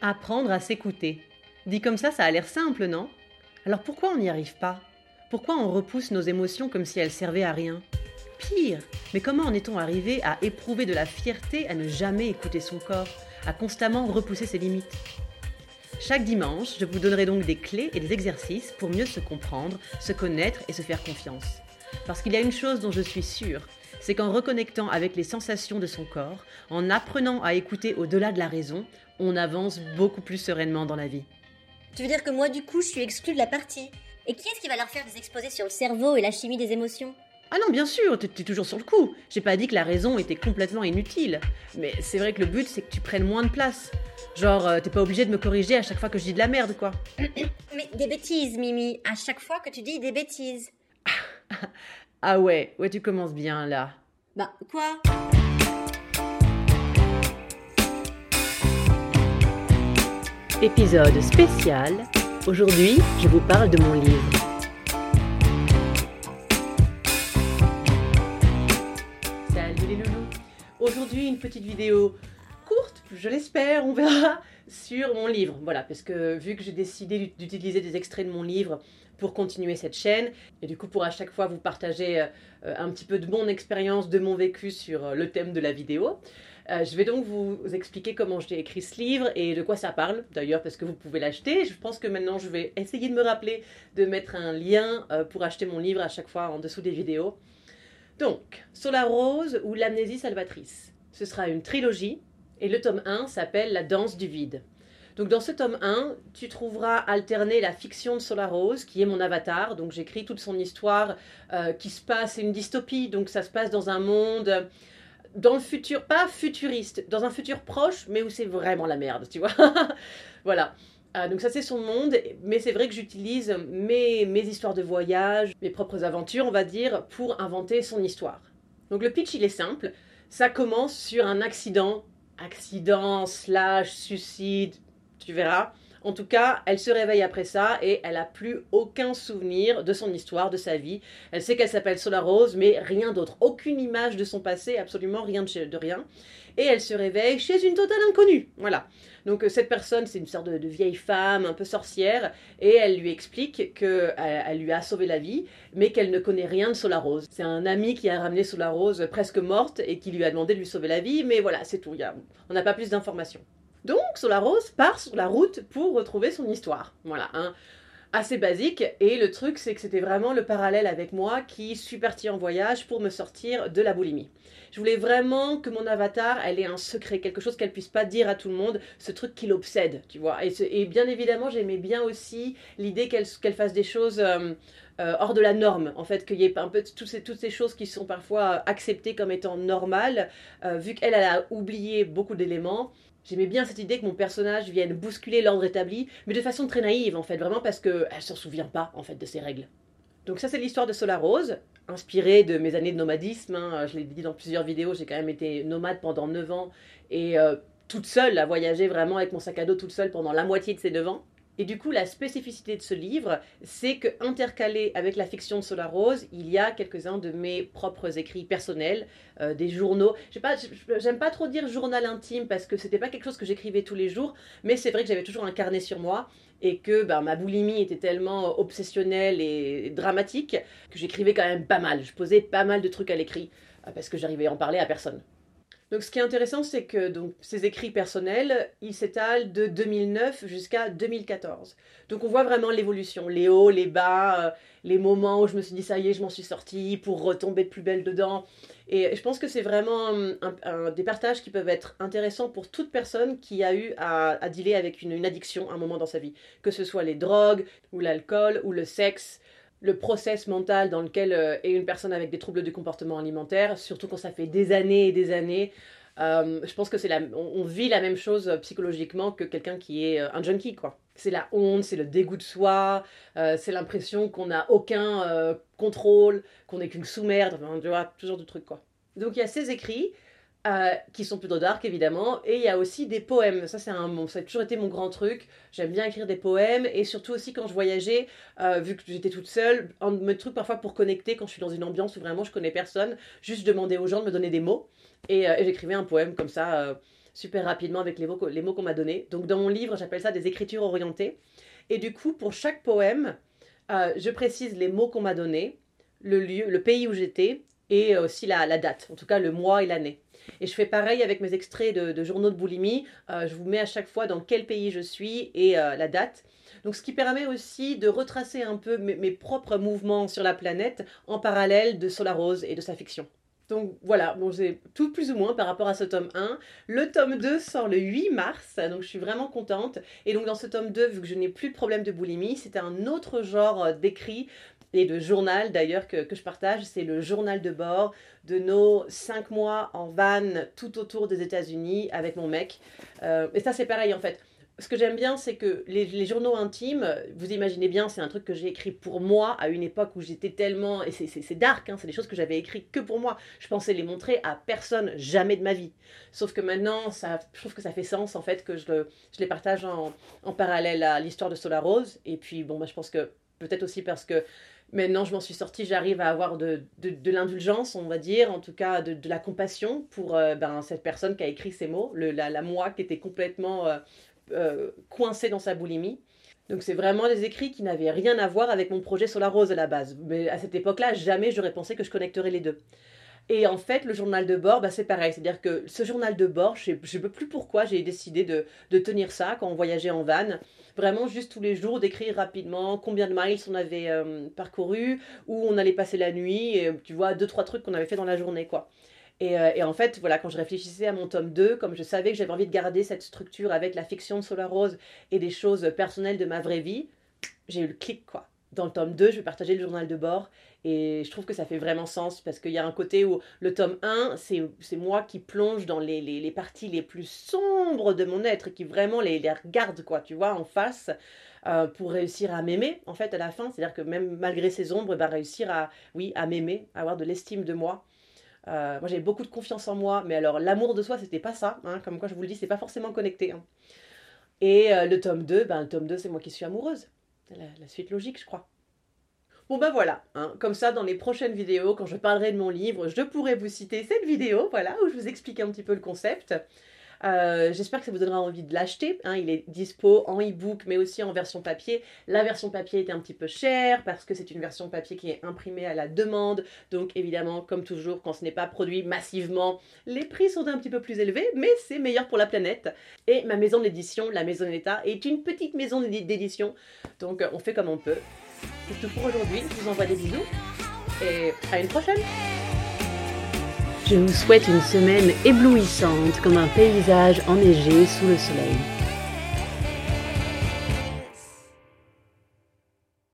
Apprendre à s'écouter. Dit comme ça, ça a l'air simple, non? Alors pourquoi on n'y arrive pas? Pourquoi on repousse nos émotions comme si elles servaient à rien? Pire, mais comment en est-on arrivé à éprouver de la fierté à ne jamais écouter son corps, à constamment repousser ses limites? Chaque dimanche, je vous donnerai donc des clés et des exercices pour mieux se comprendre, se connaître et se faire confiance. Parce qu'il y a une chose dont je suis sûre, c'est qu'en reconnectant avec les sensations de son corps, en apprenant à écouter au-delà de la raison, on avance beaucoup plus sereinement dans la vie. Tu veux dire que moi, du coup, je suis exclue de la partie Et qui est-ce qui va leur faire des exposés sur le cerveau et la chimie des émotions? Ah non, bien sûr, t'es toujours sur le coup. J'ai pas dit que la raison était complètement inutile. Mais c'est vrai que le but, c'est que tu prennes moins de place. Genre, euh, t'es pas obligé de me corriger à chaque fois que je dis de la merde, quoi. Mais des bêtises, Mimi, à chaque fois que tu dis des bêtises. ah ouais, ouais, tu commences bien là. Bah, quoi? Épisode spécial. Aujourd'hui, je vous parle de mon livre. Salut les loulous. Aujourd'hui, une petite vidéo courte, je l'espère, on verra, sur mon livre. Voilà, parce que vu que j'ai décidé d'utiliser des extraits de mon livre pour continuer cette chaîne, et du coup pour à chaque fois vous partager euh, un petit peu de mon expérience, de mon vécu sur euh, le thème de la vidéo, euh, je vais donc vous expliquer comment j'ai écrit ce livre et de quoi ça parle, d'ailleurs, parce que vous pouvez l'acheter. Je pense que maintenant, je vais essayer de me rappeler de mettre un lien pour acheter mon livre à chaque fois en dessous des vidéos. Donc, Solar Rose ou l'amnésie salvatrice. Ce sera une trilogie et le tome 1 s'appelle La danse du vide. Donc dans ce tome 1, tu trouveras alterner la fiction de Solar Rose, qui est mon avatar. Donc j'écris toute son histoire euh, qui se passe, c'est une dystopie, donc ça se passe dans un monde dans le futur, pas futuriste, dans un futur proche, mais où c'est vraiment la merde, tu vois. voilà. Euh, donc ça c'est son monde, mais c'est vrai que j'utilise mes, mes histoires de voyage, mes propres aventures, on va dire, pour inventer son histoire. Donc le pitch il est simple, ça commence sur un accident, accident slash suicide, tu verras, en tout cas, elle se réveille après ça et elle n'a plus aucun souvenir de son histoire, de sa vie. Elle sait qu'elle s'appelle Solar Rose, mais rien d'autre. Aucune image de son passé, absolument rien de, rien. Et elle se réveille chez une totale inconnue. Voilà. Donc euh, cette personne, c'est une sorte de, vieille femme, un peu sorcière, et elle lui explique qu'elle elle lui a sauvé la vie, mais qu'elle ne connaît rien de Solar Rose. C'est un ami qui a ramené Solar Rose presque morte et qui lui a demandé de lui sauver la vie, mais voilà, c'est tout. on n'a pas plus d'informations. Donc Solarose part sur la route pour retrouver son histoire. Voilà, hein. assez basique. Et le truc, c'est que c'était vraiment le parallèle avec moi qui suis partie en voyage pour me sortir de la boulimie. Je voulais vraiment que mon avatar, elle ait un secret, quelque chose qu'elle puisse pas dire à tout le monde, ce truc qui l'obsède, tu vois. Et, bien évidemment, j'aimais bien aussi l'idée qu'elle fasse des choses euh, euh, hors de la norme, en fait, qu'il y ait un peu toutes ces, choses qui sont parfois acceptées comme étant normales, euh, vu qu'elle elle a oublié beaucoup d'éléments. J'aimais bien cette idée que mon personnage vienne bousculer l'ordre établi, mais de façon très naïve en fait, vraiment parce qu'elle s'en souvient pas en fait de ces règles. Donc ça c'est l'histoire de Solar Rose, inspirée de mes années de nomadisme. Hein. Je l'ai dit dans plusieurs vidéos, j'ai quand même été nomade pendant 9 ans et euh, toute seule à voyager vraiment avec mon sac à dos toute seule pendant la moitié de ces 9 ans. Et du coup, la spécificité de ce livre, c'est que intercalé avec la fiction de Solar Rose, il y a quelques-uns de mes propres écrits personnels, euh, des journaux. J'aime pas, trop dire journal intime parce que c'était pas quelque chose que j'écrivais tous les jours, mais c'est vrai que j'avais toujours un carnet sur moi et que ben, ma boulimie était tellement obsessionnelle et dramatique que j'écrivais quand même pas mal. Je posais pas mal de trucs à l'écrit euh, parce que j'arrivais à en parler à personne. Donc ce qui est intéressant, c'est que donc, ces écrits personnels, ils s'étalent de 2009 jusqu'à 2014. Donc on voit vraiment l'évolution, les hauts, les bas, euh, les moments où je me suis dit ça y est, je m'en suis sortie pour retomber de plus belle dedans. Et je pense que c'est vraiment un, des partages qui peuvent être intéressants pour toute personne qui a eu à, dealer avec une, une addiction à un moment dans sa vie. Que ce soit les drogues, ou l'alcool, ou le sexe, le process mental dans lequel euh, est une personne avec des troubles du comportement alimentaire, surtout quand ça fait des années et des années. Euh, je pense que c'est la, on, vit la même chose psychologiquement que quelqu'un qui est euh, un junkie, quoi. C'est la honte, c'est le dégoût de soi, c'est l'impression qu'on n'a aucun contrôle, qu'on n'est qu'une sous-merde, enfin, tu vois, genre de trucs, quoi. Donc il y a ces écrits, euh, qui sont plutôt dark évidemment, et il y a aussi des poèmes. Ça, c'est un, ça a toujours été mon grand truc. J'aime bien écrire des poèmes, et surtout aussi quand je voyageais, euh, vu que j'étais toute seule, un de mes trucs parfois pour connecter quand je suis dans une ambiance où vraiment je connais personne, juste demander aux gens de me donner des mots, et, euh, j'écrivais un poème comme ça super rapidement avec les mots, les mots qu'on m'a donnés. Donc dans mon livre, j'appelle ça des écritures orientées. Et du coup, pour chaque poème, je précise les mots qu'on m'a donnés, le lieu, le pays où j'étais et aussi la, date, en tout cas le mois et l'année. Et je fais pareil avec mes extraits de, journaux de boulimie. je vous mets à chaque fois dans quel pays je suis et la date. Donc ce qui permet aussi de retracer un peu mes, propres mouvements sur la planète en parallèle de Solarose et de sa fiction. Donc voilà, bon, c'est tout plus ou moins par rapport à ce tome 1. Le tome 2 sort le 8 mars, donc je suis vraiment contente. Et donc dans ce tome 2, vu que je n'ai plus de problème de boulimie, c'était un autre genre euh, d'écrit et de journal d'ailleurs que, je partage. C'est le journal de bord de nos 5 mois en van tout autour des États-Unis avec mon mec. Euh, et ça c'est pareil en fait ce que j'aime bien, c'est que les, journaux intimes, vous imaginez bien, c'est un truc que j'ai écrit pour moi à une époque où j'étais tellement. Et c'est dark, hein, c'est des choses que j'avais écrites que pour moi. Je pensais les montrer à personne, jamais de ma vie. Sauf que maintenant, je trouve que ça fait sens, en fait, que je, je les partage en, parallèle à l'histoire de Solar Rose. Et puis, bon, moi, je pense que peut-être aussi parce que maintenant je m'en suis sortie, j'arrive à avoir de, de, l'indulgence, on va dire, en tout cas de, de la compassion pour euh, ben, cette personne qui a écrit ces mots, le, la, la, moi qui était complètement euh, euh, coincé dans sa boulimie. Donc c'est vraiment des écrits qui n'avaient rien à voir avec mon projet Solar Rose à la base. Mais à cette époque-là, jamais j'aurais pensé que je connecterais les deux. Et en fait, le journal de bord, bah, c'est pareil. C'est-à-dire que ce journal de bord, je ne sais plus pourquoi j'ai décidé de, tenir ça quand on voyageait en van. Vraiment, juste tous les jours, d'écrire rapidement combien de miles on avait euh, parcouru, où on allait passer la nuit, et tu vois, deux, trois trucs qu'on avait fait dans la journée, quoi. Euh, et, en fait, voilà, quand je réfléchissais à mon tome 2, comme je savais que j'avais envie de garder cette structure avec la fiction de Solar Rose et des choses personnelles de ma vraie vie, j'ai eu le clic, quoi. Dans le tome 2, je vais partager le journal de bord et je trouve que ça fait vraiment sens parce qu'il y a un côté où le tome 1, c'est moi qui plonge dans les, les, parties les plus sombres de mon être qui vraiment les, les regarde, quoi, tu vois, en face. Euh, pour réussir à m'aimer en fait à la fin c'est à dire que même malgré ces ombres va réussir à oui à m'aimer avoir de l'estime de moi euh, moi, j'avais beaucoup de confiance en moi, mais alors l'amour de soi, c'était pas ça. Hein, comme quoi, je vous le dis, c'est pas forcément connecté. Hein. Et euh, le tome 2, ben, le tome 2, c'est moi qui suis amoureuse. La, la suite logique, je crois. Bon ben voilà, hein. comme ça dans les prochaines vidéos, quand je parlerai de mon livre, je pourrai vous citer cette vidéo, voilà, où je vous explique un petit peu le concept. Euh, j'espère que ça vous donnera envie de l'acheter. Hein. il est dispo en e-book mais aussi en version papier. La version papier était un petit peu chère parce que c'est une version papier qui est imprimée à la demande. Donc évidemment, comme toujours, quand ce n'est pas produit massivement, les prix sont un petit peu plus élevés, mais c'est meilleur pour la planète. Et ma maison d'édition, la Maison d'État, est une petite maison d'édition. Donc on fait comme on peut. C'est tout pour aujourd'hui. Je vous envoie des bisous et à une prochaine. Je vous souhaite une semaine éblouissante comme un paysage enneigé sous le soleil.